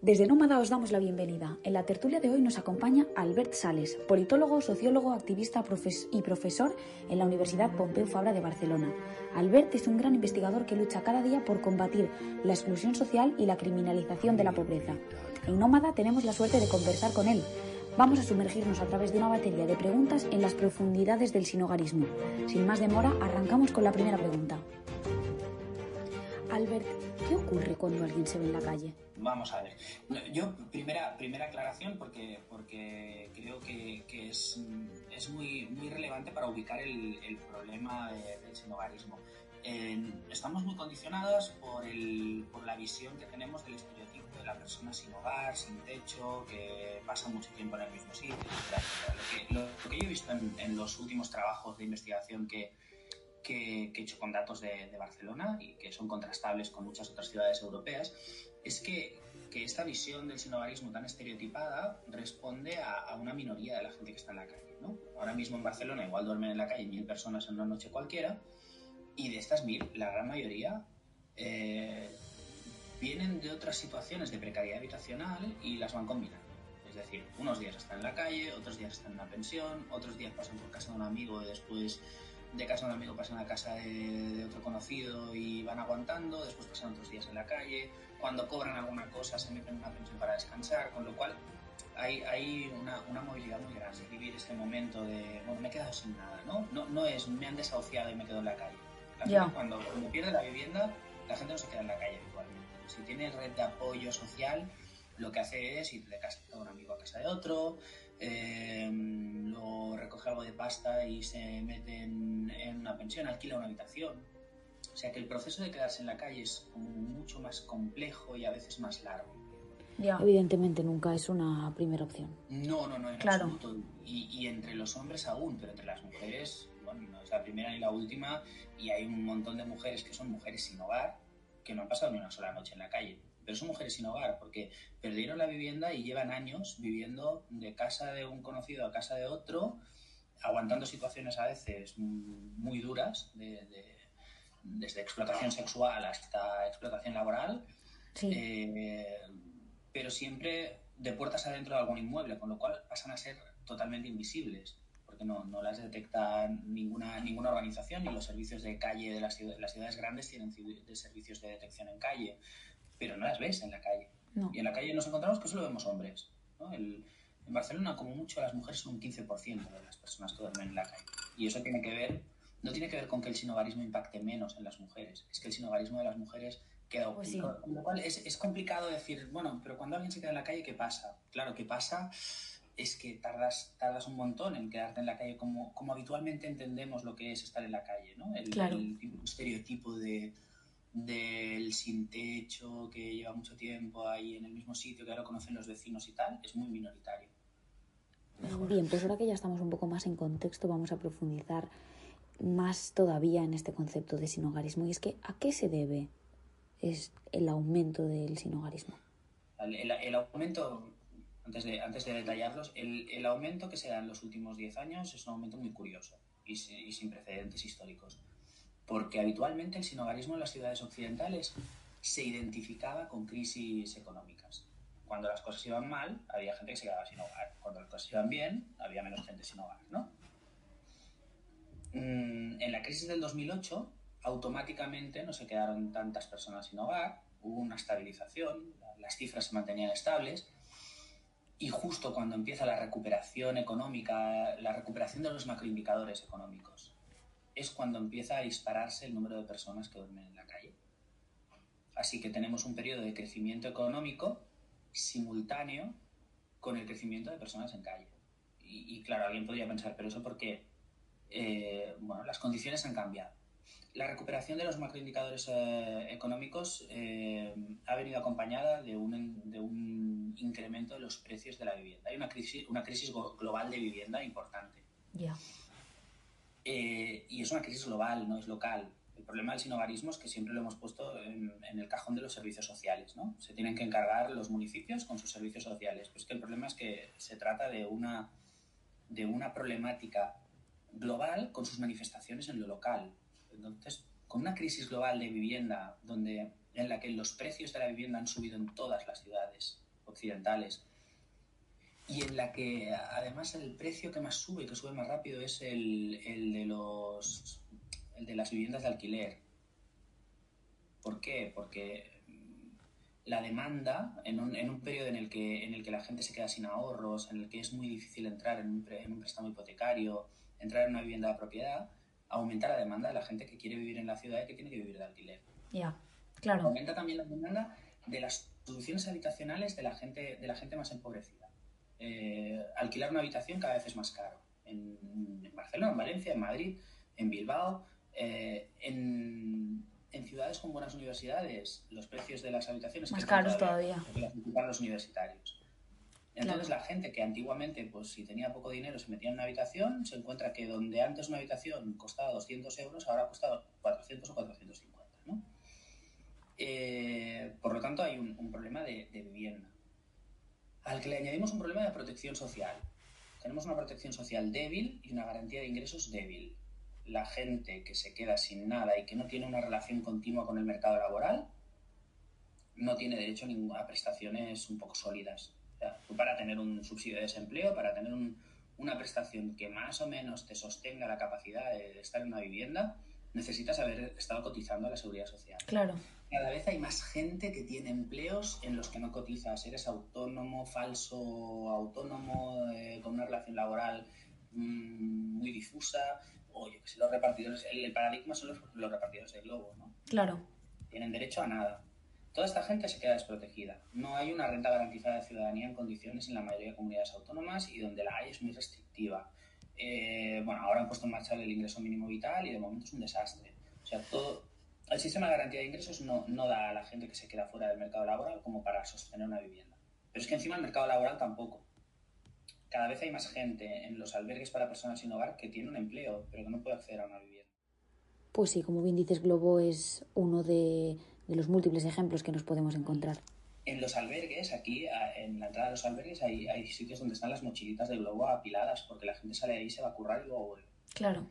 Desde Nómada os damos la bienvenida. En la tertulia de hoy nos acompaña Albert Sales, politólogo, sociólogo, activista y profesor en la Universidad Pompeu Fabra de Barcelona. Albert es un gran investigador que lucha cada día por combatir la exclusión social y la criminalización de la pobreza. En Nómada tenemos la suerte de conversar con él. Vamos a sumergirnos a través de una batería de preguntas en las profundidades del sinogarismo. Sin más demora, arrancamos con la primera pregunta. Albert, ¿qué ocurre cuando alguien se ve en la calle? Vamos a ver. Yo, primera, primera aclaración, porque, porque creo que, es, es muy, muy relevante para ubicar el, problema del sinogarismo. estamos muy condicionados por, el, por la visión que tenemos del estereotipo de la persona sin hogar, sin techo, que pasa mucho tiempo en el mismo sitio, etc. Lo que, yo he visto en los últimos trabajos de investigación que, que, he hecho con datos de, Barcelona y que son contrastables con muchas otras ciudades europeas, es que, que esta visión del sinogarismo tan estereotipada responde a, una minoría de la gente que está en la calle. ¿no? Ahora mismo en Barcelona igual duermen en la calle mil personas en una noche cualquiera y de estas mil, la gran mayoría eh, vienen de otras situaciones de precariedad habitacional y las van combinando. Es decir, unos días están en la calle, otros días están en una pensión, otros días pasan por casa de un amigo y después de casa de un amigo pasan a casa de, otro conocido y van aguantando, después pasan otros días en la calle, cuando cobran alguna cosa se meten en una pensión para descansar, con lo cual hay, hay una, una, movilidad muy grande, vivir este momento de, bueno, me he quedado sin nada, ¿no? No, no es, me han desahuciado y me quedo en la calle. cuando, cuando pierde la vivienda, la gente no se queda en la calle igualmente. Si tiene red de apoyo social, lo que hace es ir de casa de un amigo a casa de otro, eh, lo recoge algo de pasta y se mete en, una pensión, alquila una habitación. O sea que el proceso de quedarse en la calle es mucho más complejo y a veces más largo. Evidentemente nunca es una primera opción. No, no, no, en claro. absoluto. Y, entre los hombres aún, pero entre las mujeres, bueno, no es la primera ni la última, y hay un montón de mujeres que son mujeres sin hogar, que no han pasado ni una sola noche en la calle pero son mujeres sin hogar porque perdieron la vivienda y llevan años viviendo de casa de un conocido a casa de otro, aguantando situaciones a veces muy duras, desde explotación sexual hasta explotación laboral, eh, pero siempre de puertas adentro de algún inmueble, con lo cual pasan a ser totalmente invisibles porque no, no, las detecta ninguna, ninguna organización y los servicios de calle de las, ciudades, las ciudades grandes tienen servicios de detección en calle pero no las ves en la calle. Y en la calle nos encontramos que solo vemos hombres. en Barcelona, como mucho, las mujeres son un 15% de las personas que duermen en la calle. Y eso tiene que ver, no tiene que ver con que el sinogarismo impacte menos en las mujeres, es que el sinogarismo de las mujeres queda pues Con lo cual es, es, complicado decir, bueno, pero cuando alguien se queda en la calle, ¿qué pasa? Claro, ¿qué pasa? Es que tardas, tardas un montón en quedarte en la calle como, como habitualmente entendemos lo que es estar en la calle, ¿no? El, el estereotipo de del sin techo que lleva mucho tiempo ahí en el mismo sitio, que ahora conocen los vecinos y tal, es muy minoritario. Bien, pues ahora que ya estamos un poco más en contexto, vamos a profundizar más todavía en este concepto de sinogarismo. Y es que, ¿a qué se debe es el aumento del sinogarismo? El, aumento, antes de, antes de detallarlos, el, aumento que se da en los últimos 10 años es un aumento muy curioso y sin precedentes históricos porque habitualmente el sinogarismo en las ciudades occidentales se identificaba con crisis económicas. Cuando las cosas iban mal, había gente que se quedaba sin hogar. Cuando las cosas iban bien, había menos gente sin hogar, ¿no? Mm, en la crisis del 2008, automáticamente no se quedaron tantas personas sin hogar, hubo una estabilización, las cifras se mantenían estables, y justo cuando empieza la recuperación económica, la recuperación de los macroindicadores económicos, es cuando empieza a dispararse el número de personas que duermen en la calle. Así que tenemos un periodo de crecimiento económico simultáneo con el crecimiento de personas en calle. Y, claro, alguien podría pensar, pero eso porque eh, bueno, las condiciones han cambiado. La recuperación de los macroindicadores eh, económicos eh, ha venido acompañada de un, incremento de los precios de la vivienda. Hay una crisis, una crisis global de vivienda importante. Ya. Eh, y es una crisis global, no es local. El problema del sinogarismo es que siempre lo hemos puesto en, el cajón de los servicios sociales, ¿no? Se tienen que encargar los municipios con sus servicios sociales. Pues que el problema es que se trata de una, de una problemática global con sus manifestaciones en lo local. Entonces, con una crisis global de vivienda donde, en la que los precios de la vivienda han subido en todas las ciudades occidentales y en la que además el precio que más sube que sube más rápido es el, el de los el de las viviendas de alquiler. ¿Por qué? Porque la demanda en un, en un periodo en el, que, en el que la gente se queda sin ahorros, en el que es muy difícil entrar en un, en un préstamo hipotecario, entrar en una vivienda de propiedad, aumenta la demanda de la gente que quiere vivir en la ciudad y que tiene que vivir de alquiler. Ya, claro. Aumenta también la demanda de las soluciones habitacionales de la gente, de la gente más empobrecida. Eh, alquilar una habitación cada vez es más caro. En, en Barcelona, en Valencia, en Madrid, en Bilbao, eh, en, en, ciudades con buenas universidades, los precios de las habitaciones más caros todavía, todavía. los universitarios. Entonces claro. la gente que antiguamente, pues si tenía poco dinero, se metía en una habitación, se encuentra que donde antes una habitación costaba 200 euros, ahora cuesta 400 o 450. ¿no? Eh, por lo tanto, hay un, un problema de, de vivienda al que le añadimos un problema de protección social. Tenemos una protección social débil y una garantía de ingresos débil. La gente que se queda sin nada y que no tiene una relación continua con el mercado laboral no tiene derecho a prestaciones un poco sólidas. O sea, para tener un subsidio de desempleo, para tener un, una prestación que más o menos te sostenga la capacidad de estar en una vivienda, necesitas haber estado cotizando a la seguridad social. Claro. Cada vez hay más gente que tiene empleos en los que no cotizas. Eres autónomo, falso autónomo, eh, con una relación laboral mmm, muy difusa. O yo que sé, los repartidores. El, el paradigma son los, los, repartidores de globo, ¿no? Claro. Tienen derecho a nada. Toda esta gente se queda desprotegida. No hay una renta garantizada de ciudadanía en condiciones en la mayoría de comunidades autónomas y donde la hay es muy restrictiva. Eh, bueno, ahora han puesto en marcha el ingreso mínimo vital y de momento es un desastre. O sea, todo, el sistema de garantía de ingresos no, no, da a la gente que se queda fuera del mercado laboral como para sostener una vivienda. Pero es que encima el mercado laboral tampoco. Cada vez hay más gente en los albergues para personas sin hogar que tiene un empleo, pero que no puede acceder a una vivienda. Pues sí, como bien dices, Globo es uno de, de los múltiples ejemplos que nos podemos encontrar. En los albergues, aquí en la entrada de los albergues, hay, hay sitios donde están las mochilitas de globo apiladas, porque la gente sale ahí, se va a currar y luego vuelve. Claro.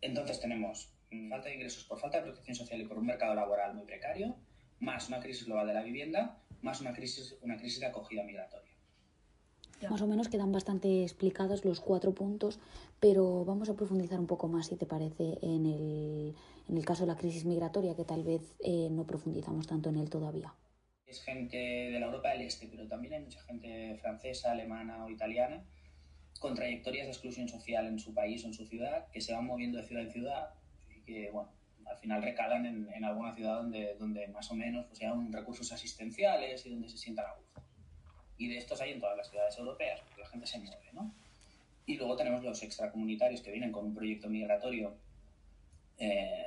Entonces tenemos falta de ingresos por falta de protección social y por un mercado laboral muy precario, más una crisis global de la vivienda, más una crisis, una crisis de acogida migratoria. Más o menos quedan bastante explicados los cuatro puntos, pero vamos a profundizar un poco más, si te parece, en el, en el caso de la crisis migratoria, que tal vez eh, no profundizamos tanto en él todavía. Es gente de la Europa del Este, pero también hay mucha gente francesa, alemana o italiana con trayectorias de exclusión social en su país o en su ciudad, que se van moviendo de ciudad en ciudad que, bueno, al final recalan en, en alguna ciudad donde, donde más o menos pues, recursos asistenciales y donde se sientan a gusto. Y de estos hay en todas las ciudades europeas, porque la gente se mueve, ¿no? Y luego tenemos los extracomunitarios que vienen con un proyecto migratorio eh,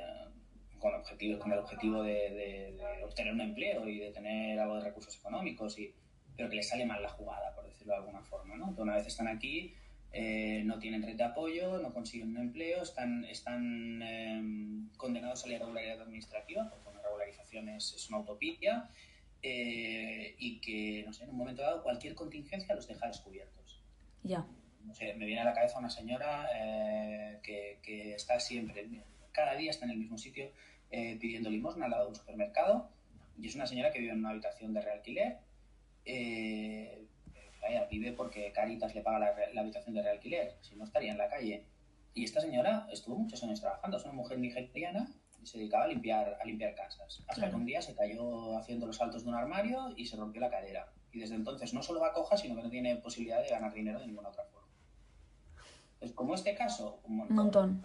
con, objetivo, con el objetivo de, de, de, obtener un empleo y de tener algo de recursos económicos, y, pero que les sale mal la jugada, por decirlo de alguna forma, ¿no? Que una vez están aquí, eh, no tienen red de apoyo, no consiguen un empleo, están, están eh, condenados a la irregularidad administrativa, porque una regularización es, es una utopía, eh, y que, no sé, en un momento dado cualquier contingencia los deja descubiertos. Ya. No sé, me viene a la cabeza una señora eh, que, que, está siempre, cada día está en el mismo sitio pidiendo limosna al lado de un supermercado, y es una señora que vive en una habitación de realquiler. Eh, vaya, vive porque Caritas le paga la, la, habitación de realquiler, si no estaría en la calle. Y esta señora estuvo muchos años trabajando, es una mujer nigeriana y se dedicaba a limpiar, a limpiar casas. Hasta claro. que un día se cayó haciendo los saltos de un armario y se rompió la cadera. Y desde entonces no solo va coja, sino que no tiene posibilidad de ganar dinero de ninguna otra forma. Pues como este caso, un montón. Montón.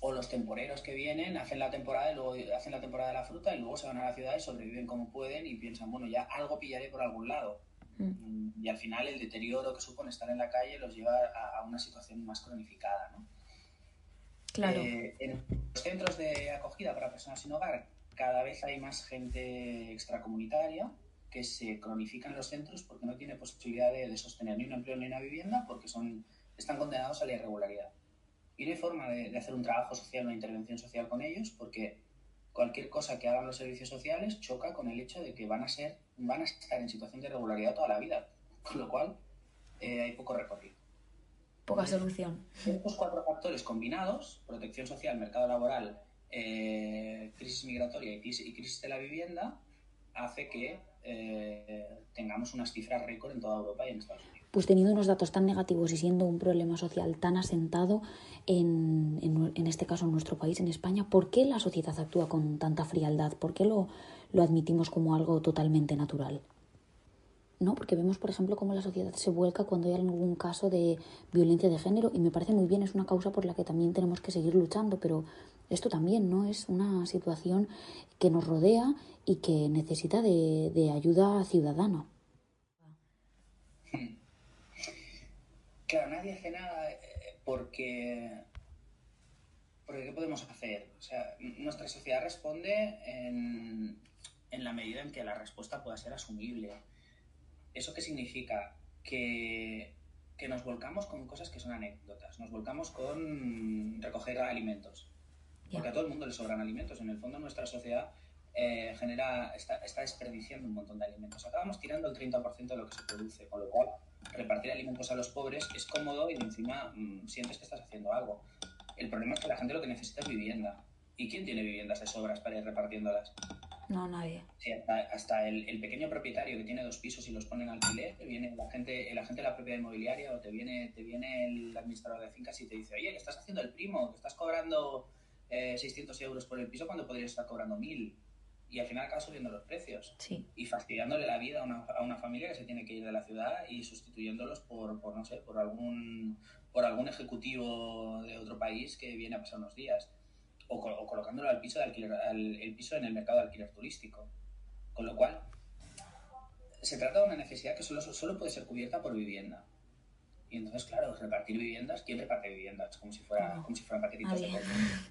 O los temporeros que vienen, hacen la temporada y luego hacen la temporada de la fruta y luego se van a la ciudad y sobreviven como pueden y piensan, bueno, ya algo pillaré por algún lado Mm. Y al final el deterioro que supone estar en la calle los lleva a, a una situación más cronificada. ¿no? Claro. Eh, en los centros de acogida para personas sin hogar cada vez hay más gente extracomunitaria que se cronifica en los centros porque no tiene posibilidad de, de sostener ni un empleo ni una vivienda porque son, están condenados a la irregularidad. Y no hay forma de, de hacer un trabajo social, una intervención social con ellos porque cualquier cosa que hagan los servicios sociales choca con el hecho de que van a ser van a estar en situación de irregularidad toda la vida, con lo cual eh, hay poco recorrido. Poca solución. Estos cuatro factores combinados, protección social, mercado laboral, eh, crisis migratoria y crisis, y crisis, de la vivienda, hace que eh, tengamos unas cifras récord en toda Europa y en Estados Unidos. Pues teniendo unos datos tan negativos y siendo un problema social tan asentado, en, en, este caso en nuestro país, en España, ¿por qué la sociedad actúa con tanta frialdad? ¿Por qué lo, lo admitimos como algo totalmente natural? ¿no? Porque vemos, por ejemplo, cómo la sociedad se vuelca cuando hay algún caso de violencia de género y me parece muy bien, es una causa por la que también tenemos que seguir luchando, pero esto también, ¿no? Es una situación que nos rodea y que necesita de, ayuda ciudadana. Claro, nadie hace nada eh, porque... Porque ¿qué podemos hacer? O sea, nuestra sociedad responde en, en la medida en que la respuesta pueda ser asumible ¿Eso qué significa? Que, nos volcamos con cosas que son anécdotas, nos volcamos con recoger alimentos. Porque a todo el mundo le sobran alimentos. En el fondo nuestra sociedad eh, genera, está, desperdiciando un montón de alimentos. Acabamos tirando el 30% de lo que se produce, con lo cual repartir alimentos a los pobres es cómodo y encima mm, sientes que estás haciendo algo. El problema es que la gente lo que necesita es vivienda. ¿Y quién tiene viviendas de sobras para ir repartiéndolas? No, nadie. Sí, hasta, el, pequeño propietario que tiene dos pisos y los pone en alquiler, viene la gente, el agente de la propiedad inmobiliaria o te viene, te viene el administrador de fincas y te dice, oye, que estás haciendo el primo, que estás cobrando 600 eh, euros por el piso cuando podrías estar cobrando 1000. Y al final acabas subiendo los precios. Sí. Y fastidiándole la vida a una, a una, familia que se tiene que ir de la ciudad y sustituyéndolos por, por, no sé, por algún, por algún ejecutivo de otro país que viene a pasar unos días o, colocándolo al piso, de alquiler, al, el piso en el mercado de alquiler turístico. Con lo cual, se trata de una necesidad que solo, solo puede ser cubierta por vivienda. Y entonces, claro, repartir viviendas, ¿quién reparte viviendas? Como si, fuera, como si fueran paquetitos de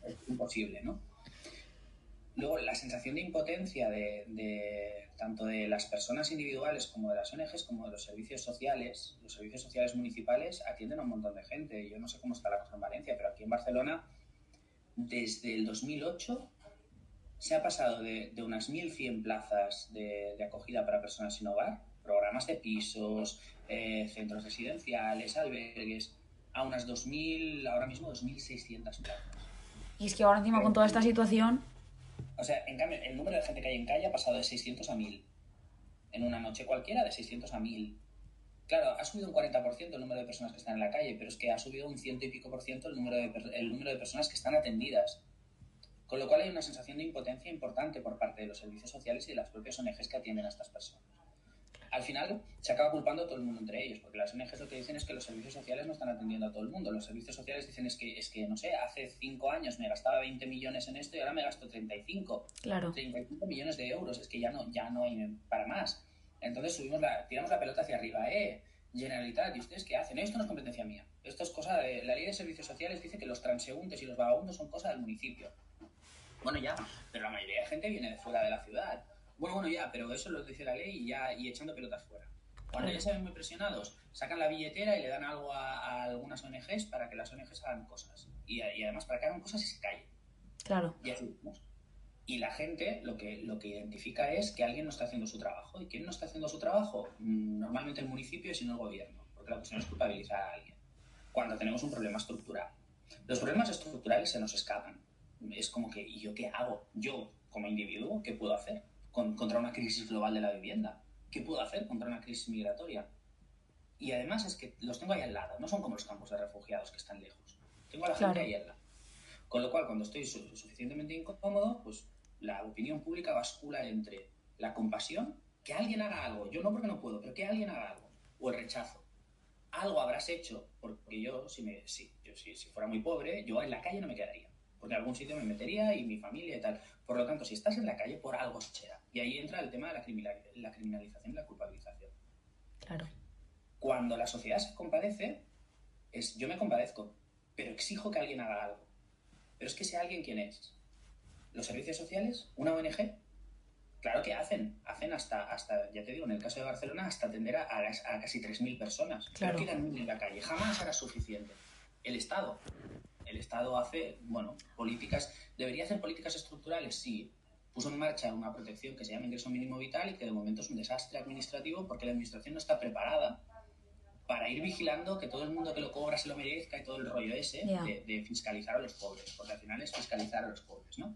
Es imposible, ¿no? Luego, la sensación de impotencia de, de, tanto de las personas individuales como de las ONGs, como de los servicios sociales, los servicios sociales municipales atienden a un montón de gente. Yo no sé cómo está la cosa en Valencia, pero aquí en Barcelona desde el 2008 se ha pasado de, unas 1.100 plazas de, acogida para personas sin hogar, programas de pisos, eh, centros residenciales, albergues, a unas 2.000, ahora mismo 2.600 plazas. Y es que ahora encima con toda esta situación... O sea, en cambio, el número de gente que hay en calle ha pasado de 600 a 1.000. En una noche cualquiera, de 600 a 1.000. Claro, ha subido un 40% el número de personas que están en la calle, pero es que ha subido un ciento y pico por ciento el número, de, el número de personas que están atendidas. Con lo cual hay una sensación de impotencia importante por parte de los servicios sociales y de las propias ONGs que atienden a estas personas. Al final se acaba culpando a todo el mundo entre ellos, porque las ONGs lo que dicen es que los servicios sociales no están atendiendo a todo el mundo. Los servicios sociales dicen es que, es que no sé, hace cinco años me gastaba 20 millones en esto y ahora me gasto 35. Claro. 35 millones de euros, es que ya no, ya no hay para más. Entonces subimos la, tiramos la pelota hacia arriba, ¿eh? Generalitat, ¿y ustedes qué hacen? Esto no es competencia mía. Esto es cosa de. La ley de servicios sociales dice que los transeúntes y los vagabundos son cosa del municipio. Bueno, ya, pero la mayoría de gente viene de fuera de la ciudad. Bueno, bueno, ya, pero eso lo dice la ley y ya y echando pelotas fuera. Cuando ya se ven muy presionados, sacan la billetera y le dan algo a, algunas ONGs para que las ONGs hagan cosas. Y, y, además para que hagan cosas y se callen. Claro. Y así y la gente lo que, lo que identifica es que alguien no está haciendo su trabajo. ¿Y quién no está haciendo su trabajo? Mm, normalmente el municipio y no el gobierno, porque la cuestión es culpabilizar a alguien. Cuando tenemos un problema estructural. Los problemas estructurales se nos escapan. Es como que, ¿y yo qué hago? Yo, como individuo, ¿qué puedo hacer contra una crisis global de la vivienda? ¿Qué puedo hacer contra una crisis migratoria? Y además es que los tengo ahí al lado, no son como los campos de refugiados que están lejos. Tengo a la gente ahí al lado. Con lo cual, cuando estoy suficientemente incómodo, pues la opinión pública bascula entre la compasión, que alguien haga algo, yo no porque no puedo, pero que alguien haga algo, o el rechazo. Algo habrás hecho, porque yo, si, me, si, yo, si, si fuera muy pobre, yo en la calle no me quedaría, porque en algún sitio me metería y mi familia y tal. Por lo tanto, si estás en la calle, por algo será. Y ahí entra el tema de la, la criminalización y la culpabilización. Claro. Cuando la sociedad se compadece, es yo me compadezco, pero exijo que alguien haga algo. Pero es que ese alguien quién es los servicios sociales, una ONG, claro que hacen, hacen hasta, hasta ya te digo, en el caso de Barcelona, hasta atender a, a, casi 3.000 personas. Claro. No quedan en la calle, jamás será suficiente. El Estado, el Estado hace, bueno, políticas, ¿debería hacer políticas estructurales? Sí. Puso en marcha una protección que se llama ingreso mínimo vital y que de momento es un desastre administrativo porque la administración no está preparada para ir vigilando que todo el mundo que lo cobra se lo merezca y todo el rollo ese de, de, fiscalizar a los pobres, porque al final es fiscalizar a los pobres, ¿no?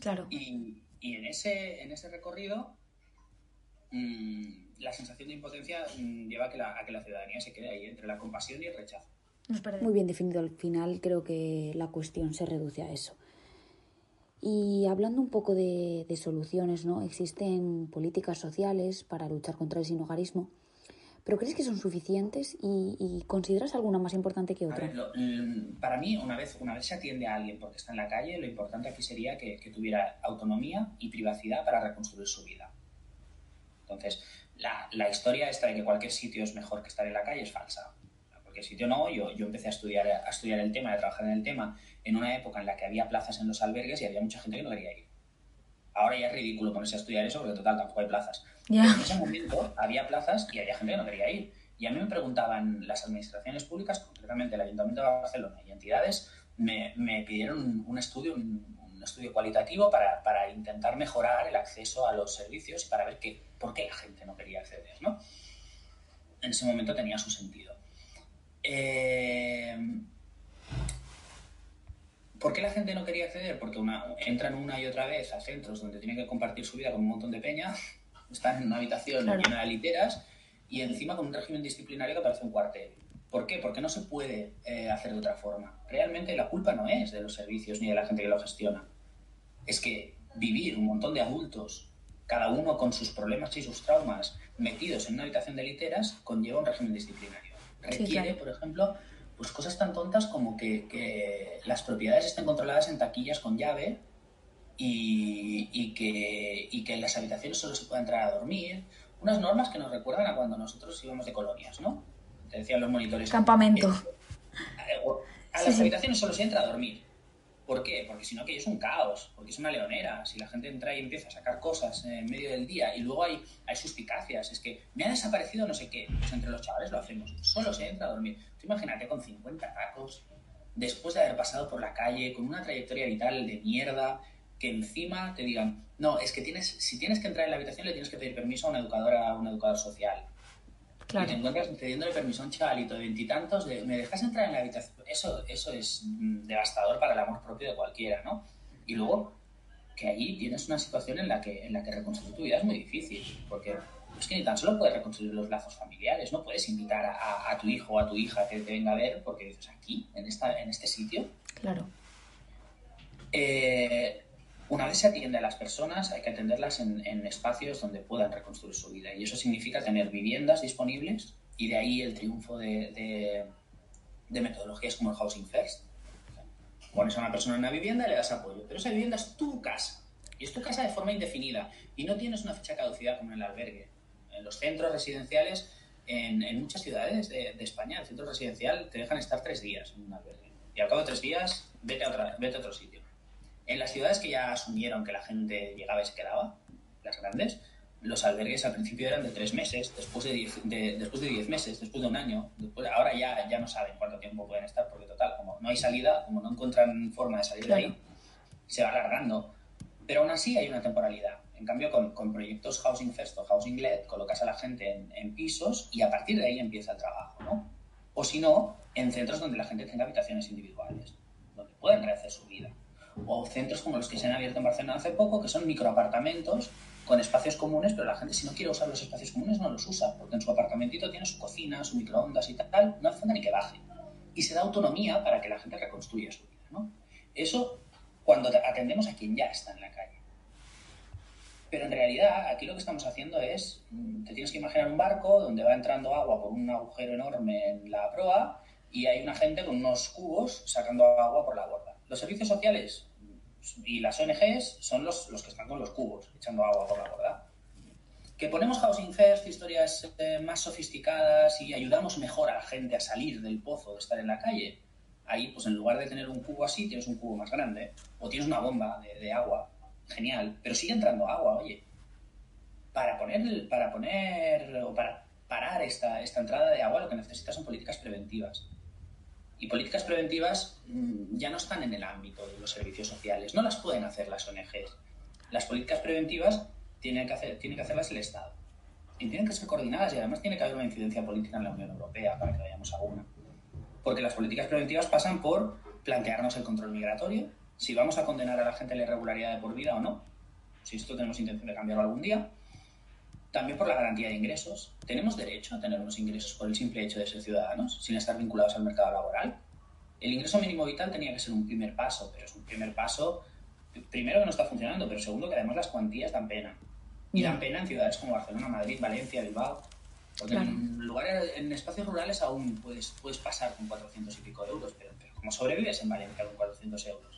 Claro. Y, y en, ese, en ese recorrido, mm, la sensación de impotencia mm, lleva a que, la, a que la ciudadanía se quede ahí entre la compasión y el rechazo. Muy bien definido al final, creo que la cuestión se reduce a eso. Y hablando un poco de, soluciones, ¿no? Existen políticas sociales para luchar contra el sinhogarismo, pero ¿crees que son suficientes y, consideras alguna más importante que otra? Mm, para mí, una vez, una vez se atiende a alguien porque está en la calle, lo importante aquí sería que, tuviera autonomía y privacidad para reconstruir su vida. Entonces, la, la historia esta de que cualquier sitio es mejor que estar en la calle es falsa cualquier sitio no. Yo, yo empecé a estudiar, a estudiar el tema, a trabajar en el tema en una época en la que había plazas en los albergues y había mucha gente que no quería ir. Ahora ya es ridículo ponerse a estudiar eso porque total tampoco hay plazas. en ese momento había plazas y había gente que no quería ir. Y a mí me preguntaban las administraciones públicas, concretamente el Ayuntamiento de Barcelona y entidades, me, me pidieron un estudio, un, estudio cualitativo para, para, intentar mejorar el acceso a los servicios y para ver qué, por qué la gente no quería acceder. ¿no? En ese momento tenía su sentido. Eh, ¿Por qué la gente no quería acceder? Porque una, entran una y otra vez a centros donde tienen que compartir su vida con un montón de peña, están en una habitación llena de literas y encima con un régimen disciplinario que parece un cuartel. ¿Por qué? Porque no se puede eh, hacer de otra forma. Realmente la culpa no es de los servicios ni de la gente que lo gestiona. Es que vivir un montón de adultos, cada uno con sus problemas y sus traumas, metidos en una habitación de literas, conlleva un régimen disciplinario. Requiere, por ejemplo, pues cosas tan tontas como que, las propiedades estén controladas en taquillas con llave y, que, y que en las habitaciones solo se pueda entrar a dormir. Unas normas que nos recuerdan a cuando nosotros íbamos de colonias, ¿no? Te decían los monitores. Campamento. Eh, a las habitaciones solo se entra a dormir. ¿Por qué? Porque si no, que es un caos, porque es una leonera. Si la gente entra y empieza a sacar cosas en medio del día y luego hay, hay suspicacias, es que me ha desaparecido no sé qué, pues entre los chavales lo hacemos. Solo se entra a dormir. Imagínate con 50 tacos, después de haber pasado por la calle, con una trayectoria vital de mierda, que encima te digan, no, es que tienes, si tienes que entrar en la habitación le tienes que pedir permiso a una educadora, a un educador social. Y te encuentras pidiéndole permiso a un chavalito de veintitantos de, ¿me dejas entrar en la habitación? Eso, eso es mm, devastador para el amor propio de cualquiera, ¿no? Y luego, que allí tienes una situación en la que, en la que reconstruir tu vida es muy difícil, porque es que ni tan solo puedes reconstruir los lazos familiares, no puedes invitar a, a tu hijo o a tu hija que te venga a ver porque dices, aquí, en, esta, en este sitio. Claro. Eh, una vez se atiende a las personas, hay que atenderlas en, espacios donde puedan reconstruir su vida. Y eso significa tener viviendas disponibles y de ahí el triunfo de, metodologías como el Housing First. Pones a una persona en una vivienda y le das apoyo, pero esa vivienda es tu casa. Y es tu casa de forma indefinida. Y no tienes una fecha de caducidad como en el albergue. En los centros residenciales, en, muchas ciudades de, España, el centro residencial te dejan estar tres días en un albergue. Y al cabo de tres días, vete a, otra, vete a otro sitio. En las ciudades que ya asumieron que la gente llegaba y se quedaba, las grandes, los albergues al principio eran de tres meses, después de diez, después de diez meses, después de un año. Después, ahora ya, ya no saben cuánto tiempo pueden estar, porque total, como no hay salida, como no encuentran forma de salir de ahí, se va alargando. Pero aún así hay una temporalidad. En cambio, con, con proyectos Housing First o Housing Led, colocas a la gente en, en, pisos y a partir de ahí empieza el trabajo, ¿no? O si no, en centros donde la gente tenga habitaciones individuales, donde pueden rehacer su vida o centros como los que se han abierto en Barcelona hace poco, que son microapartamentos con espacios comunes, pero la gente si no quiere usar los espacios comunes no los usa, porque en su apartamentito tiene su cocina, su microondas y tal, no hace falta ni que baje. Y se da autonomía para que la gente reconstruya su vida. ¿no? Eso cuando atendemos a quien ya está en la calle. Pero en realidad aquí lo que estamos haciendo es, mm, te tienes que imaginar un barco donde va entrando agua por un agujero enorme en la proa y hay una gente con unos cubos sacando agua por la borda. Los servicios sociales y las ONGs son los, los que están con los cubos, echando agua por la borda. Que ponemos Housing First, historias eh, más sofisticadas y ayudamos mejor a la gente a salir del pozo de estar en la calle. Ahí, pues en lugar de tener un cubo así, tienes un cubo más grande. O tienes una bomba de, agua. Genial. Pero sigue entrando agua, oye. Para poner, para poner o para parar esta, esta entrada de agua, lo que necesitas son políticas preventivas. Y políticas preventivas mm, ya no están en el ámbito de los servicios sociales, no las pueden hacer las ONGs. Las políticas preventivas tienen que, hacer, tiene que hacerlas el Estado. Y tienen que ser coordinadas y además tiene que haber una incidencia política en la Unión Europea para que vayamos a una. Porque las políticas preventivas pasan por plantearnos el control migratorio, si vamos a condenar a la gente a la irregularidad de por vida o no, si esto tenemos intención de cambiarlo algún día, también por la garantía de ingresos. ¿Tenemos derecho a tener unos ingresos por el simple hecho de ser ciudadanos, sin estar vinculados al mercado laboral? El ingreso mínimo vital tenía que ser un primer paso, pero es un primer paso, primero que no está funcionando, pero segundo que además las cuantías dan pena. Y dan pena en ciudades como Barcelona, Madrid, Valencia, Bilbao. Porque en lugares, en espacios rurales aún puedes, puedes pasar con 400 y pico de euros, pero, pero como sobrevives en Valencia con 400 euros?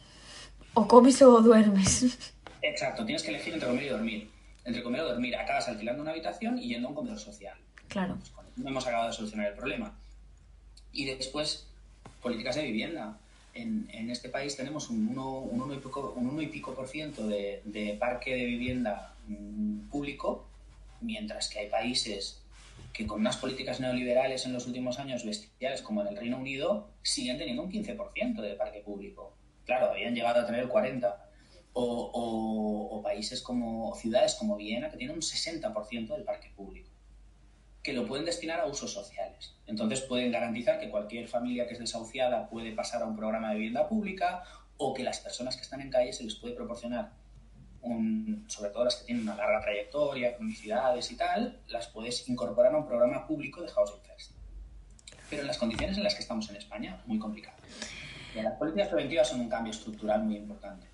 O comes o duermes. Exacto, tienes que elegir entre comer y dormir. Entre comer o dormir, acabas alquilando una habitación y yendo a un comedor social. Claro. Pues no hemos acabado de solucionar el problema. Y después, políticas de vivienda. En, en este país tenemos un 1 un uno y, pico, un uno y pico por ciento de, de parque de vivienda mm, público, mientras que hay países que con unas políticas neoliberales en los últimos años bestiales, como en el Reino Unido, siguen teniendo un 15% de parque público. Claro, habían llegado a tener el 40%. O, o, países como, ciudades como Viena, que tienen un 60% del parque público, que lo pueden destinar a usos sociales. Entonces pueden garantizar que cualquier familia que es desahuciada puede pasar a un programa de vivienda pública o que las personas que están en calle se les puede proporcionar sobre todo las que tienen una larga trayectoria, cronicidades y tal, las puedes incorporar a un programa público de Housing First. Pero en las condiciones en las que estamos en España, muy complicado. Las políticas preventivas son un cambio estructural muy importante.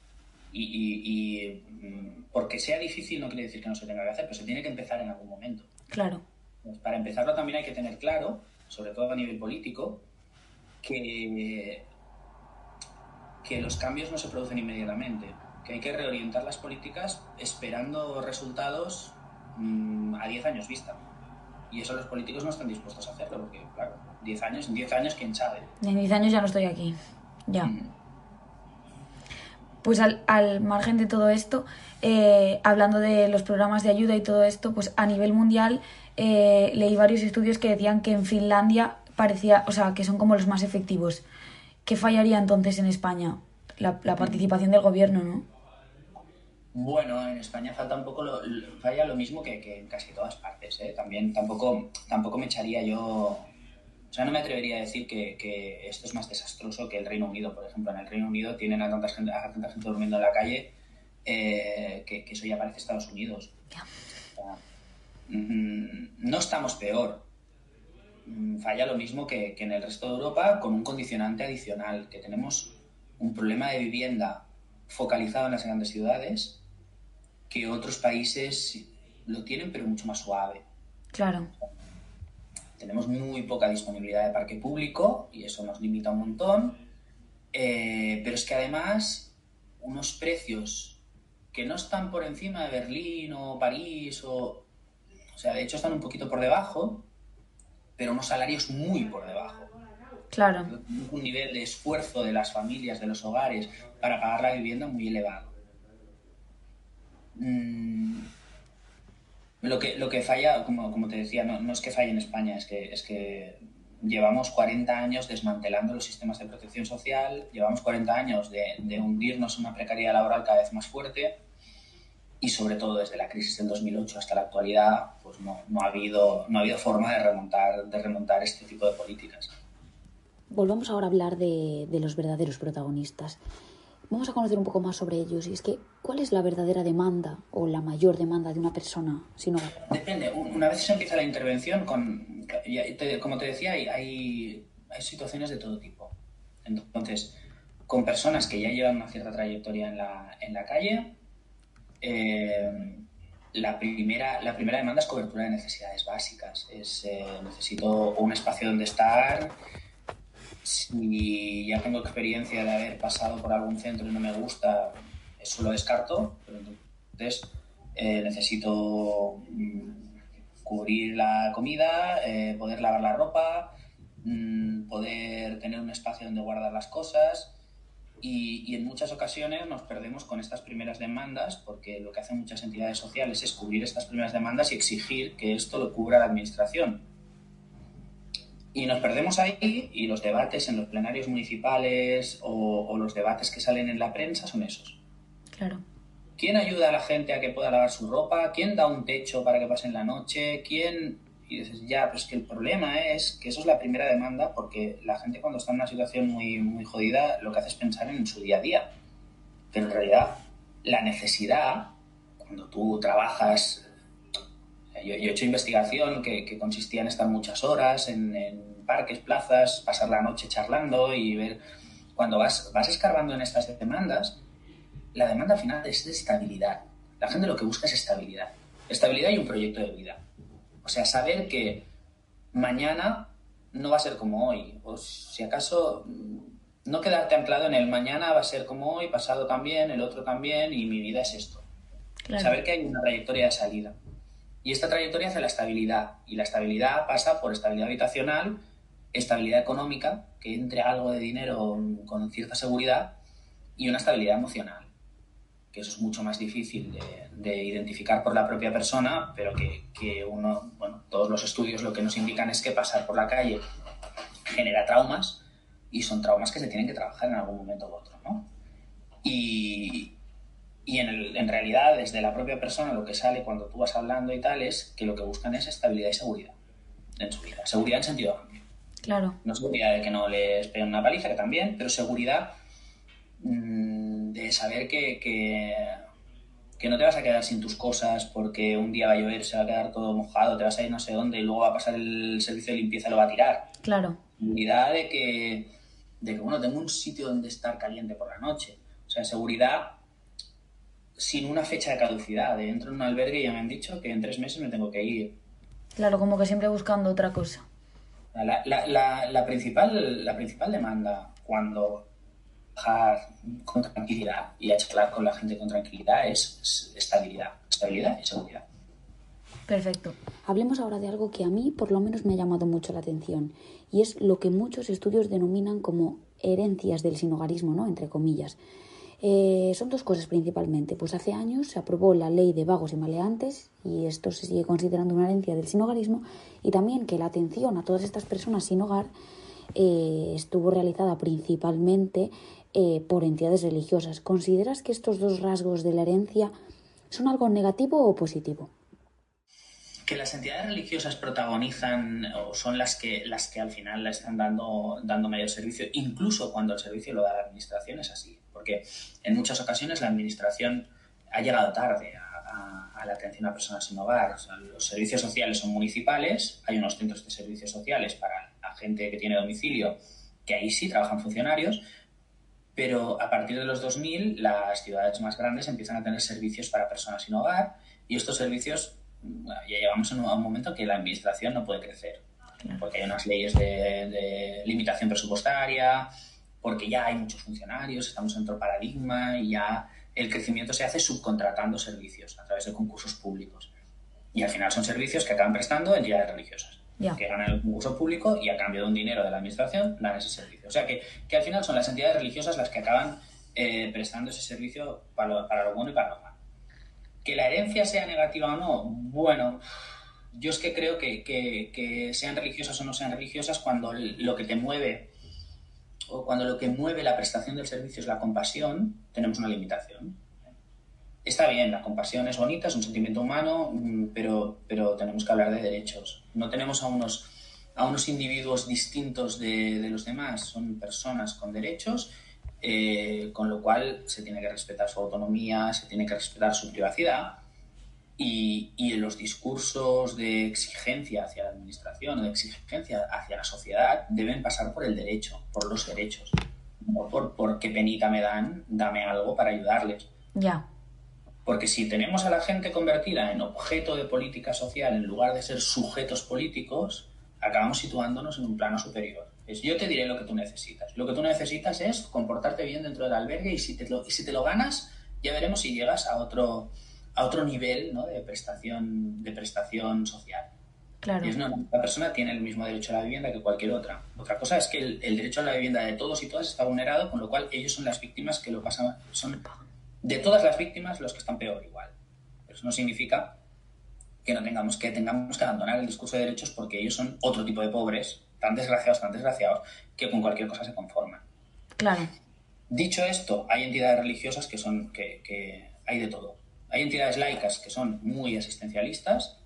Y, mm, porque sea difícil no quiere decir que no se tenga que hacer, pero se tiene que empezar en algún momento. Claro. Pues para empezarlo también hay que tener claro, sobre todo a nivel político, que, que los cambios no se producen inmediatamente que hay que reorientar las políticas esperando resultados mm, a 10 años vista. Y eso los políticos no están dispuestos a hacerlo, porque, claro, 10 años, en 10 años, quién sabe. En 10 años ya no estoy aquí. Ya. Mm. Pues al, al, margen de todo esto, eh, hablando de los programas de ayuda y todo esto, pues a nivel mundial eh, leí varios estudios que decían que en Finlandia parecía, o sea, que son como los más efectivos. ¿Qué fallaría entonces en España? La, la participación del gobierno, ¿no? Bueno, en España falta un poco lo, falla lo mismo que, en casi todas partes. ¿eh? También tampoco, tampoco me echaría yo. O sea, no me atrevería a decir que, esto es más desastroso que el Reino Unido, por ejemplo. En el Reino Unido tienen a tanta gente, a tanta gente durmiendo en la calle eh, que, eso ya parece Estados Unidos. Mm, no estamos peor. Mm, falla lo mismo que, que en el resto de Europa con un condicionante adicional, que tenemos un problema de vivienda focalizado en las grandes ciudades que otros países lo tienen, pero mucho más suave. Claro. Tenemos muy poca disponibilidad de parque público y eso nos limita un montón. Eh, pero es que además unos precios que no están por encima de Berlín o París o... O sea, de hecho están un poquito por debajo, pero unos salarios muy por debajo. Claro. Un nivel de esfuerzo de las familias, de los hogares, para pagar la vivienda muy elevado. Mm, lo, que, lo que falla, como, como te decía, no, no, es que falle en España, es que, es que llevamos 40 años desmantelando los sistemas de protección social, llevamos 40 años de, hundirnos en una precariedad laboral cada vez más fuerte y sobre todo desde la crisis del 2008 hasta la actualidad, pues no, no, ha, habido, no ha habido forma de remontar, de remontar este tipo de políticas. Volvamos ahora a hablar de, de los verdaderos protagonistas vamos a conocer un poco más sobre ellos. Y es que, ¿cuál es la verdadera demanda o la mayor demanda de una persona sin hogar? Depende. Una vez se empieza la intervención, con, como te decía, hay, hay, situaciones de todo tipo. Entonces, con personas que ya llevan una cierta trayectoria en la, en la calle, eh, la, primera, la primera demanda es cobertura de necesidades básicas. Es, eh, necesito un espacio donde estar, si ya tengo experiencia de haber pasado por algún centro y no me gusta, eso lo descarto, pero entonces eh, necesito mm, cubrir la comida, eh, poder lavar la ropa, mm, poder tener un espacio donde guardar las cosas. Y, y, en muchas ocasiones nos perdemos con estas primeras demandas porque lo que hacen muchas entidades sociales es cubrir estas primeras demandas y exigir que esto lo cubra la administración y nos perdemos ahí y los debates en los plenarios municipales o, los debates que salen en la prensa son esos. Claro. ¿Quién ayuda a la gente a que pueda lavar su ropa? ¿Quién da un techo para que pasen la noche? ¿Quién...? Y dices, ya, pero es que el problema es que eso es la primera demanda porque la gente cuando está en una situación muy, muy jodida lo que hace es pensar en su día a día. Pero en realidad la necesidad, cuando tú trabajas Yo, he hecho investigación que, consistía en estar muchas horas en, parques, plazas, pasar la noche charlando y ver. Cuando vas, vas escarbando en estas demandas, la demanda al final es de estabilidad. La gente lo que busca es estabilidad. Estabilidad y un proyecto de vida. O sea, saber que mañana no va a ser como hoy. O si acaso mm, no quedarte anclado en el mañana va a ser como hoy, pasado también, el otro también, y mi vida es esto. Saber que hay una trayectoria de salida. Y esta trayectoria hace la estabilidad. Y la estabilidad pasa por estabilidad habitacional, estabilidad económica, que entre algo de dinero con cierta seguridad, y una estabilidad emocional que eso es mucho más difícil de, identificar por la propia persona, pero que, uno, bueno, todos los estudios lo que nos indican es que pasar por la calle genera traumas y son traumas que se tienen que trabajar en algún momento u otro, ¿no? Y, y en, en, realidad, desde la propia persona, lo que sale cuando tú vas hablando y tal es que lo que buscan es estabilidad y seguridad en su vida. Seguridad en sentido amplio. Claro. No seguridad de que no les peguen una paliza, que también, pero seguridad Mm, de saber que, que, no te vas a quedar sin tus cosas porque un día va a llover, se va a quedar todo mojado, te vas a ir no sé dónde y luego va a pasar el servicio de limpieza y lo va a tirar. Claro. Seguridad de que, de que, bueno, tengo un sitio donde estar caliente por la noche. O sea, seguridad sin una fecha de caducidad. De entro en un albergue y ya me han dicho que en tres meses me tengo que ir. Claro, como que siempre buscando otra cosa. La, la, la, principal, la principal demanda cuando con tranquilidad y a charlar con la gente con tranquilidad es estabilidad, estabilidad y seguridad. Perfecto. Hablemos ahora de algo que a mí por lo menos me ha llamado mucho la atención y es lo que muchos estudios denominan como herencias del sinogarismo, ¿no? Entre comillas. Eh, son dos cosas principalmente. Pues hace años se aprobó la ley de vagos y maleantes y esto se sigue considerando una herencia del sinogarismo y también que la atención a todas estas personas sin hogar eh, estuvo realizada principalmente eh, por entidades religiosas. ¿Consideras que estos dos rasgos de la herencia son algo negativo o positivo? que las entidades religiosas protagonizan o son las que, las que al final la están dando, dando mayor servicio, incluso cuando el servicio lo da la administración, es así. Porque en muchas ocasiones la administración ha llegado tarde a, la atención a personas sin hogar. los servicios sociales son municipales, hay unos centros de servicios sociales para la gente que tiene domicilio, que ahí sí trabajan funcionarios, pero a partir de los 2000 las ciudades más grandes empiezan a tener servicios para personas sin hogar y estos servicios ya llegamos a un momento que la administración no puede crecer porque hay unas leyes de, limitación presupuestaria, porque ya hay muchos funcionarios, estamos en otro paradigma y ya el crecimiento se hace subcontratando servicios a través de concursos públicos. Y al final son servicios que acaban prestando entidades religiosas que ganan el concurso público y a cambio de un dinero de la administración dan ese servicio. O sea que, que al final son las entidades religiosas las que acaban eh, prestando ese servicio para lo, para lo bueno y para lo malo. Que la herencia sea negativa o no, bueno, yo es que creo que, que, que, sean religiosas o no sean religiosas, cuando lo que te mueve o cuando lo que mueve la prestación del servicio es la compasión, tenemos una limitación está bien, la compasión es bonita, es un sentimiento humano, mm, pero, pero tenemos que hablar de derechos. No tenemos a unos, a unos individuos distintos de, los demás, son personas con derechos, eh, con lo cual se tiene que respetar su autonomía, se tiene que respetar su privacidad. Y, y los discursos de exigencia hacia la administración o de exigencia hacia la sociedad deben pasar por el derecho, por los derechos, no por, por qué penita me dan, dame algo para ayudarles. Ya. Porque si tenemos a la gente convertida en objeto de política social en lugar de ser sujetos políticos, acabamos situándonos en un plano superior. Es, yo te diré lo que tú necesitas. Lo que tú necesitas es comportarte bien dentro del albergue y si te lo, y si te lo ganas, ya veremos si llegas a otro, a otro nivel ¿no? de, prestación, de prestación social. Claro. la persona tiene el mismo derecho a la vivienda que cualquier otra. Otra cosa es que el, el, derecho a la vivienda de todos y todas está vulnerado, con lo cual ellos son las víctimas que lo pasan, son de todas las víctimas los que están peor igual. Pero eso no significa que no tengamos que, tengamos que abandonar el discurso de derechos porque ellos son otro tipo de pobres, tan desgraciados, tan desgraciados, que con cualquier cosa se conforman. Claro. Dicho esto, hay entidades religiosas que son, que, que hay de todo. Hay entidades laicas que son muy asistencialistas,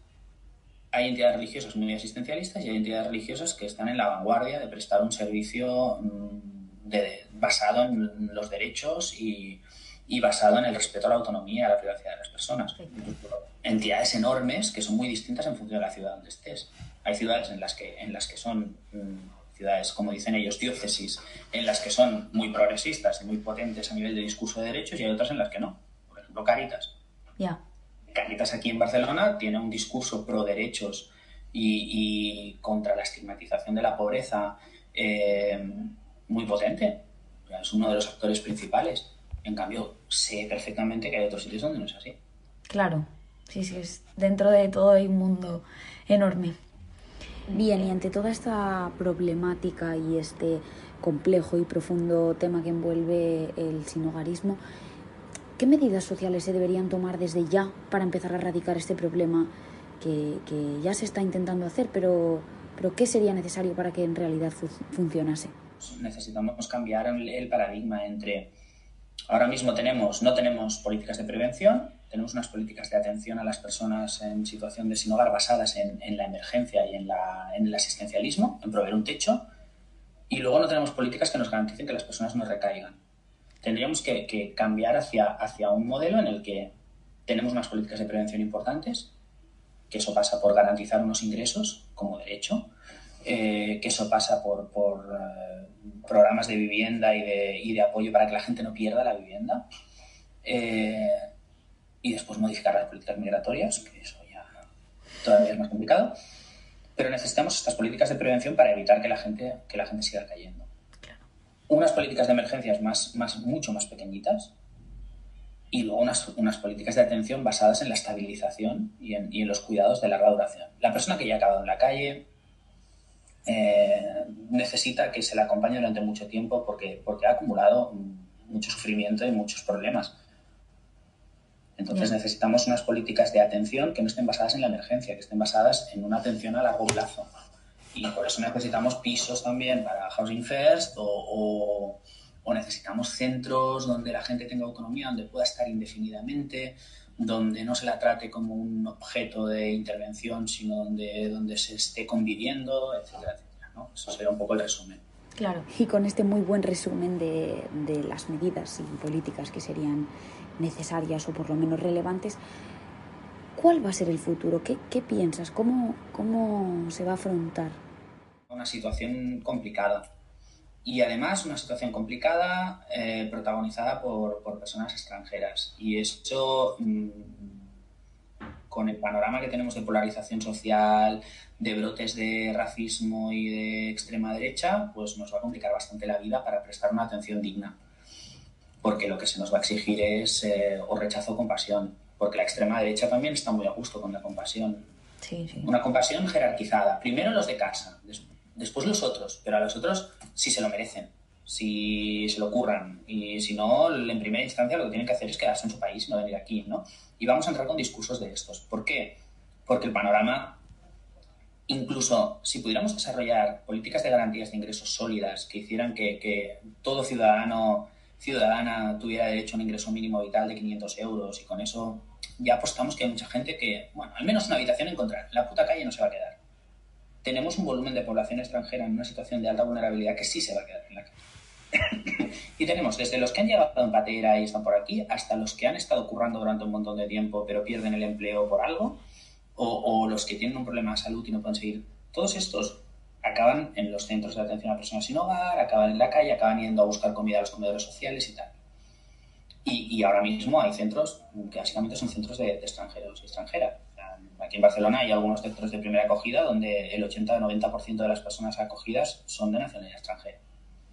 hay entidades religiosas muy asistencialistas y hay entidades religiosas que están en la vanguardia de prestar un servicio mm, de, basado en los derechos y, y basado en el respeto a la autonomía y a la privacidad de las personas. Entidades enormes que son muy distintas en función de la ciudad donde estés. Hay ciudades en las que, en las que son mm, ciudades, como dicen ellos, diócesis, en las que son muy progresistas y muy potentes a nivel de discurso de derechos y hay otras en las que no. Por ejemplo, Caritas. Caritas aquí en Barcelona tiene un discurso pro derechos y, contra la estigmatización de la pobreza eh, muy potente. es uno de los actores principales. En cambio, sé perfectamente que hay otros sitios donde no es así. Claro, sí, sí, es dentro de todo hay un mundo enorme. Bien, y ante toda esta problemática y este complejo y profundo tema que envuelve el sinogarismo, ¿qué medidas sociales se deberían tomar desde ya para empezar a erradicar este problema que, ya se está intentando hacer, pero, pero ¿qué sería necesario para que en realidad funcionase? Necesitamos cambiar el paradigma entre ahora mismo tenemos, no tenemos políticas de prevención, tenemos unas políticas de atención a las personas en situación de sin hogar basadas en, la emergencia y en, el asistencialismo, en proveer un techo, y luego no tenemos políticas que nos garanticen que las personas no recaigan. Tendríamos que, cambiar hacia, hacia un modelo en el que tenemos unas políticas de prevención importantes, que eso pasa por garantizar unos ingresos como derecho, eh, que eso pasa por, eh, programas de vivienda y de, y de, apoyo para que la gente no pierda la vivienda. Eh, y después modificar las políticas migratorias, que eso ya todavía es más complicado. Pero necesitamos estas políticas de prevención para evitar que la gente, que la gente siga cayendo. Unas políticas de emergencias más, más, mucho más pequeñitas y luego unas, unas políticas de atención basadas en la estabilización y en, y en los cuidados de larga duración. La persona que ya ha acabado en la calle, eh, necesita que se le acompañe durante mucho tiempo porque, porque ha acumulado mucho sufrimiento y muchos problemas. Entonces necesitamos unas políticas de atención que no estén basadas en la emergencia, que estén basadas en una atención a largo plazo. Y por eso necesitamos pisos también para Housing First o, o, necesitamos centros donde la gente tenga autonomía, donde pueda estar indefinidamente, donde no se la trate como un objeto de intervención, sino donde, donde se esté conviviendo, etcétera, etcétera. ¿no? Eso sería un poco el resumen. Claro, y con este muy buen resumen de, de las medidas y políticas que serían necesarias o por lo menos relevantes, ¿cuál va a ser el futuro? ¿Qué, qué piensas? ¿Cómo, ¿Cómo se va a afrontar? Una situación complicada. Y además una situación complicada eh, protagonizada por, por, personas extranjeras. Y esto, mm, con el panorama que tenemos de polarización social, de brotes de racismo y de extrema derecha, pues nos va a complicar bastante la vida para prestar una atención digna porque lo que se nos va a exigir es eh, o rechazo o compasión, porque la extrema derecha también está muy a gusto con la compasión. Una compasión jerarquizada. Primero los de casa, después los otros, pero a los otros si se lo merecen, si se lo curran, y si no, en primera instancia lo que tienen que hacer es quedarse en su país, no venir aquí, ¿no? Y vamos a entrar con discursos de estos. ¿Por qué? Porque el panorama incluso si pudiéramos desarrollar políticas de garantías de ingresos sólidas que hicieran que, que, todo ciudadano ciudadana tuviera derecho a un ingreso mínimo vital de 500 euros y con eso ya apostamos que hay mucha gente que, bueno, al menos una habitación encontrar. La puta calle no se va a quedar. Tenemos un volumen de población extranjera en una situación de alta vulnerabilidad que sí se va a quedar en la calle. y tenemos desde los que han llegado en patera y están por aquí, hasta los que han estado currando durante un montón de tiempo pero pierden el empleo por algo, o, o los que tienen un problema de salud y no pueden seguir. Todos estos acaban en los centros de atención a personas sin hogar, acaban en la calle, acaban yendo a buscar comida a los comedores sociales y tal. Y, ahora mismo hay centros que básicamente son centros de, extranjeros y extranjeras. Aquí en Barcelona hay algunos centros de primera acogida donde el 80-90% de las personas acogidas son de nacionalidad extranjera.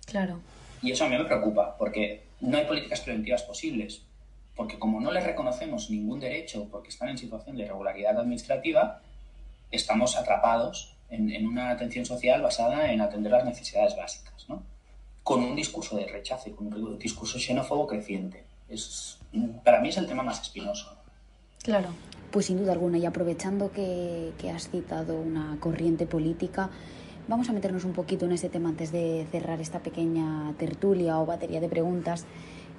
Claro. Y eso a mí me preocupa porque no hay políticas preventivas posibles. Porque como no les reconocemos ningún derecho porque están en situación de irregularidad administrativa, estamos atrapados en, una atención social basada en atender las necesidades básicas, ¿no? con un discurso de rechazo y con un discurso xenófobo creciente. Es, para mí es el tema más espinoso. Claro, pues sin duda alguna, y aprovechando que, que has citado una corriente política, vamos a meternos un poquito en ese tema antes de cerrar esta pequeña tertulia o batería de preguntas.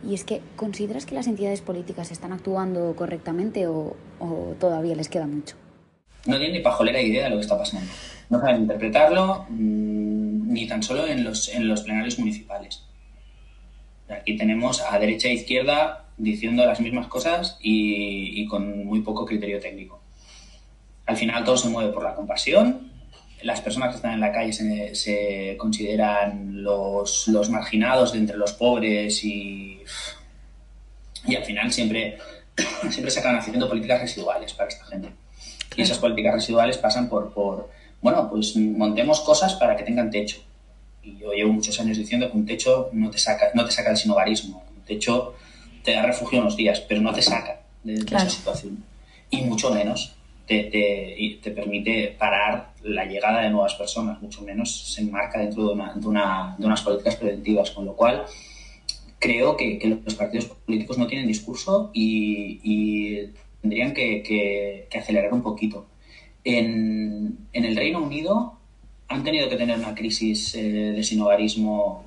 Y es que, ¿consideras que las entidades políticas están actuando correctamente o, o todavía les queda mucho? No tienen ni pajolera idea de lo que está pasando no saben interpretarlo mm, ni tan solo en los, en los plenarios municipales. Aquí tenemos a derecha e izquierda diciendo las mismas cosas y, con muy poco criterio técnico. Al final todo se mueve por la compasión, las personas que están en la calle se, consideran los, los, marginados de entre los pobres y, y al final siempre, siempre se acaban haciendo políticas residuales para esta gente. Y esas políticas residuales pasan por, por, bueno, pues montemos cosas para que tengan techo. Y yo llevo muchos años diciendo que un techo no te saca, no te saca del sinogarismo. Un techo te da refugio unos días, pero no te saca de, esa situación. Y mucho menos te, te, te, permite parar la llegada de nuevas personas, mucho menos se enmarca dentro de, una, de, una, de unas políticas preventivas, con lo cual creo que, que, los partidos políticos no tienen discurso y, y tendrían que, que, acelerar un poquito. En, en, el Reino Unido han tenido que tener una crisis eh, de sinogarismo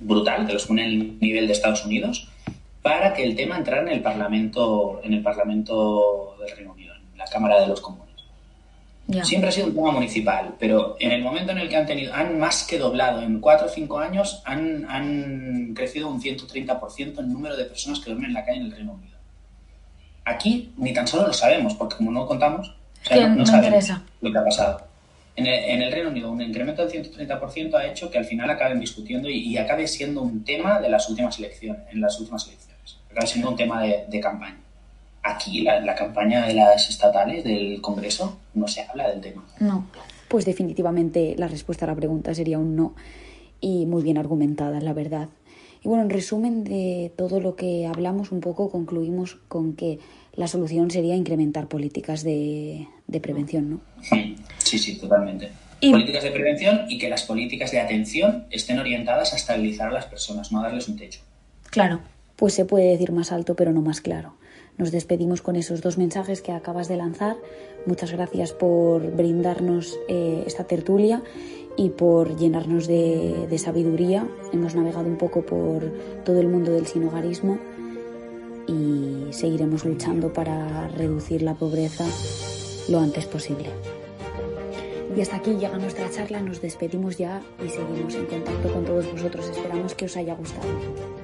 brutal, que los pone en el nivel de Estados Unidos, para que el tema entrara en el Parlamento, en el Parlamento del Reino Unido, en la Cámara de los Comunes. Siempre ha sido un tema municipal, pero en el momento en el que han tenido, han más que doblado, en cuatro o cinco años han, han crecido un 130% el número de personas que duermen en la calle en el Reino Unido. Aquí ni tan solo lo sabemos, porque como no contamos, no, sabemos lo que ha pasado. En el, Reino Unido, un incremento del 130% ha hecho que al final acaben discutiendo y, acabe siendo un tema de las últimas elecciones, en las últimas elecciones. Acabe siendo un tema de, campaña. Aquí, la, la campaña de las estatales del Congreso, no se habla del tema. No, pues definitivamente la respuesta a la pregunta sería un no y muy bien argumentada, la verdad. Y bueno, en resumen de todo lo que hablamos, un poco concluimos con que la solución sería incrementar políticas de, de prevención, ¿no? Sí, sí, totalmente. Políticas de prevención y que las políticas de atención estén orientadas a estabilizar a las personas, no a darles un techo. Claro, pues se puede decir más alto, pero no más claro. Nos despedimos con esos dos mensajes que acabas de lanzar. Muchas gracias por brindarnos eh, esta tertulia y por llenarnos de, de, sabiduría. Hemos navegado un poco por todo el mundo del sinogarismo y seguiremos luchando para reducir la pobreza lo antes posible. Y hasta aquí llega nuestra charla, nos despedimos ya y seguimos en contacto con todos vosotros. Esperamos que os haya gustado.